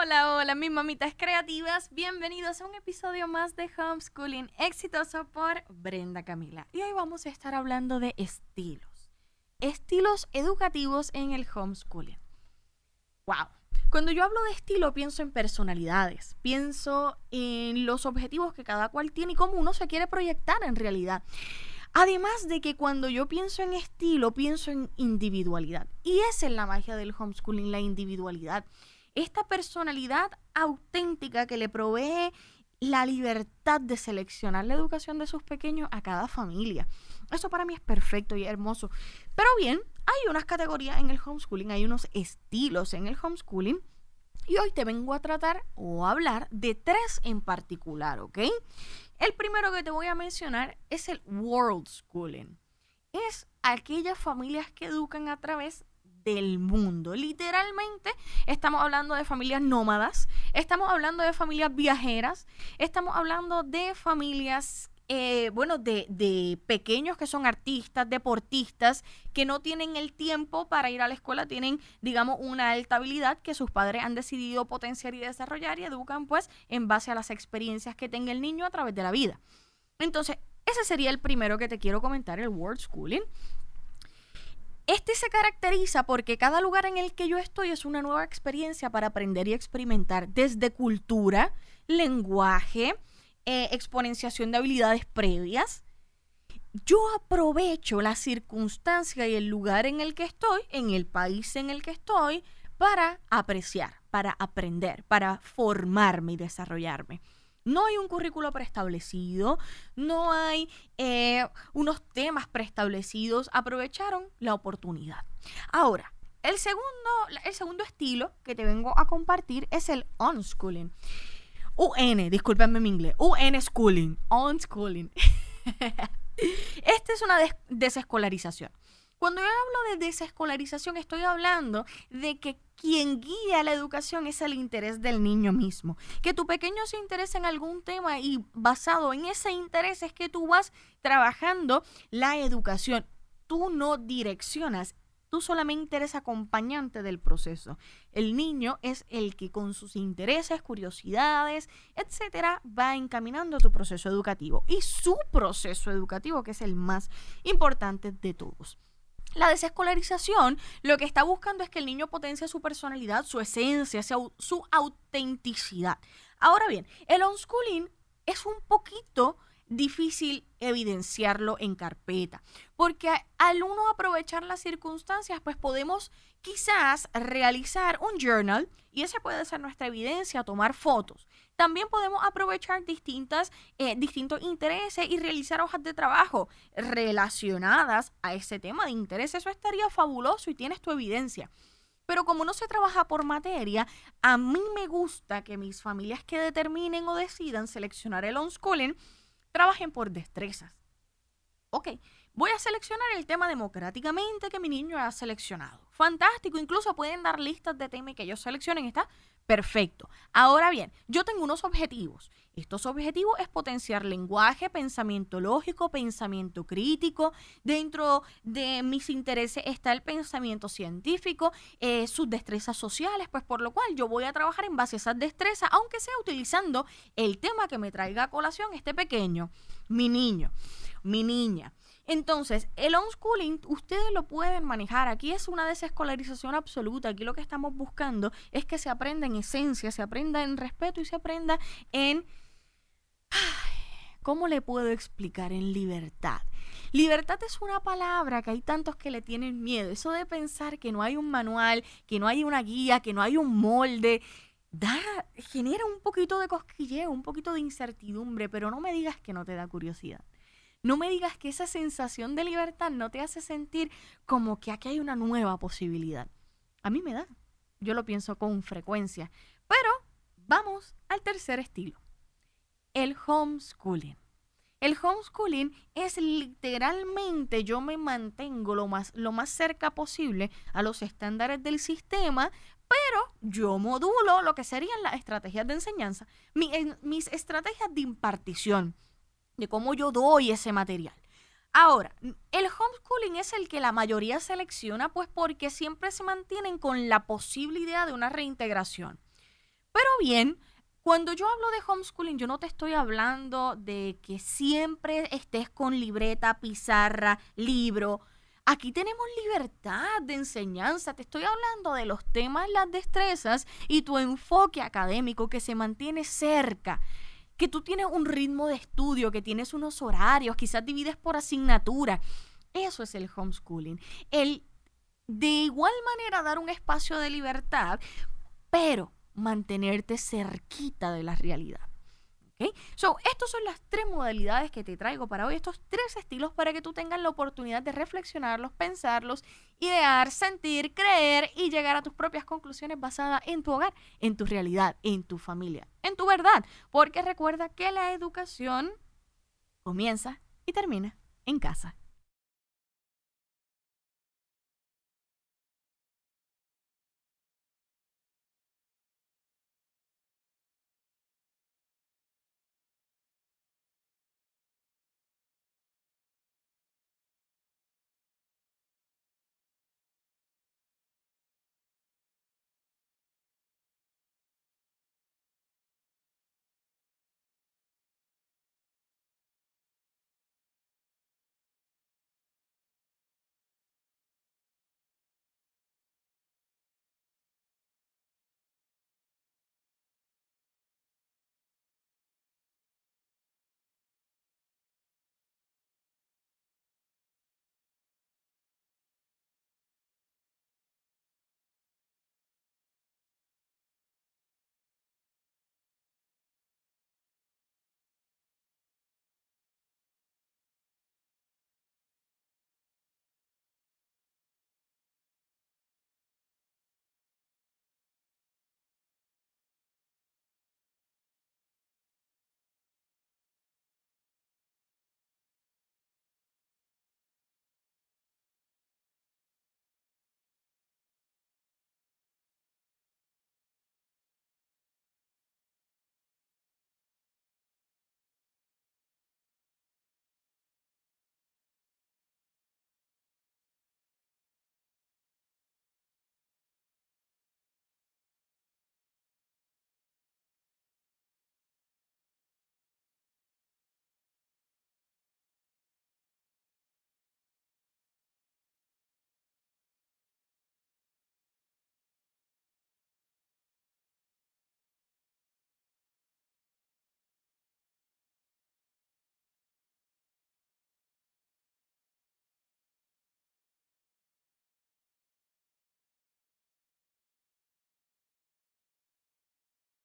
Hola, hola, mis mamitas creativas. Bienvenidos a un episodio más de Homeschooling exitoso por Brenda Camila. Y hoy vamos a estar hablando de estilos. Estilos educativos en el homeschooling. Wow. Cuando yo hablo de estilo, pienso en personalidades, pienso en los objetivos que cada cual tiene y cómo uno se quiere proyectar en realidad. Además de que cuando yo pienso en estilo, pienso en individualidad. Y esa es la magia del homeschooling, la individualidad esta personalidad auténtica que le provee la libertad de seleccionar la educación de sus pequeños a cada familia. Eso para mí es perfecto y hermoso. Pero bien, hay unas categorías en el homeschooling, hay unos estilos en el homeschooling. Y hoy te vengo a tratar o a hablar de tres en particular, ¿ok? El primero que te voy a mencionar es el world schooling. Es aquellas familias que educan a través del mundo. Literalmente estamos hablando de familias nómadas, estamos hablando de familias viajeras, estamos hablando de familias eh, bueno, de, de, pequeños que son artistas, deportistas, que no tienen el tiempo para ir a la escuela, tienen, digamos, una alta habilidad que sus padres han decidido potenciar y desarrollar y educan pues en base a las experiencias que tenga el niño a través de la vida. Entonces, ese sería el primero que te quiero comentar, el World Schooling. Este se caracteriza porque cada lugar en el que yo estoy es una nueva experiencia para aprender y experimentar desde cultura, lenguaje, eh, exponenciación de habilidades previas. Yo aprovecho la circunstancia y el lugar en el que estoy, en el país en el que estoy, para apreciar, para aprender, para formarme y desarrollarme. No hay un currículo preestablecido, no hay eh, unos temas preestablecidos. Aprovecharon la oportunidad. Ahora, el segundo, el segundo estilo que te vengo a compartir es el unschooling. UN, discúlpenme mi inglés. UN schooling, unschooling. Esta es una desescolarización. Cuando yo hablo de desescolarización, estoy hablando de que quien guía la educación es el interés del niño mismo. Que tu pequeño se interese en algún tema y basado en ese interés es que tú vas trabajando la educación. Tú no direccionas, tú solamente eres acompañante del proceso. El niño es el que con sus intereses, curiosidades, etcétera, va encaminando tu proceso educativo y su proceso educativo, que es el más importante de todos. La desescolarización lo que está buscando es que el niño potencie su personalidad, su esencia, su autenticidad. Ahora bien, el unschooling es un poquito difícil evidenciarlo en carpeta, porque al uno aprovechar las circunstancias, pues podemos quizás realizar un journal y esa puede ser nuestra evidencia, tomar fotos. También podemos aprovechar distintas, eh, distintos intereses y realizar hojas de trabajo relacionadas a ese tema de interés. Eso estaría fabuloso y tienes tu evidencia. Pero como no se trabaja por materia, a mí me gusta que mis familias que determinen o decidan seleccionar el unschooling trabajen por destrezas. Ok, voy a seleccionar el tema democráticamente que mi niño ha seleccionado. Fantástico, incluso pueden dar listas de temas que ellos seleccionen. Está Perfecto. Ahora bien, yo tengo unos objetivos. Estos objetivos es potenciar lenguaje, pensamiento lógico, pensamiento crítico. Dentro de mis intereses está el pensamiento científico, eh, sus destrezas sociales, pues por lo cual yo voy a trabajar en base a esas destrezas, aunque sea utilizando el tema que me traiga a colación este pequeño, mi niño, mi niña. Entonces, el unschooling ustedes lo pueden manejar. Aquí es una desescolarización absoluta. Aquí lo que estamos buscando es que se aprenda en esencia, se aprenda en respeto y se aprenda en... ¿Cómo le puedo explicar? En libertad. Libertad es una palabra que hay tantos que le tienen miedo. Eso de pensar que no hay un manual, que no hay una guía, que no hay un molde, da, genera un poquito de cosquilleo, un poquito de incertidumbre, pero no me digas que no te da curiosidad. No me digas que esa sensación de libertad no te hace sentir como que aquí hay una nueva posibilidad. A mí me da. Yo lo pienso con frecuencia. Pero vamos al tercer estilo. El homeschooling. El homeschooling es literalmente yo me mantengo lo más, lo más cerca posible a los estándares del sistema, pero yo modulo lo que serían las estrategias de enseñanza, mis estrategias de impartición de cómo yo doy ese material. Ahora, el homeschooling es el que la mayoría selecciona, pues porque siempre se mantienen con la posible idea de una reintegración. Pero bien, cuando yo hablo de homeschooling, yo no te estoy hablando de que siempre estés con libreta, pizarra, libro. Aquí tenemos libertad de enseñanza. Te estoy hablando de los temas, las destrezas y tu enfoque académico que se mantiene cerca. Que tú tienes un ritmo de estudio, que tienes unos horarios, quizás divides por asignatura. Eso es el homeschooling. El de igual manera dar un espacio de libertad, pero mantenerte cerquita de la realidad. ¿Okay? So, estas son las tres modalidades que te traigo para hoy, estos tres estilos para que tú tengas la oportunidad de reflexionarlos, pensarlos, idear, sentir, creer y llegar a tus propias conclusiones basadas en tu hogar, en tu realidad, en tu familia, en tu verdad. Porque recuerda que la educación comienza y termina en casa.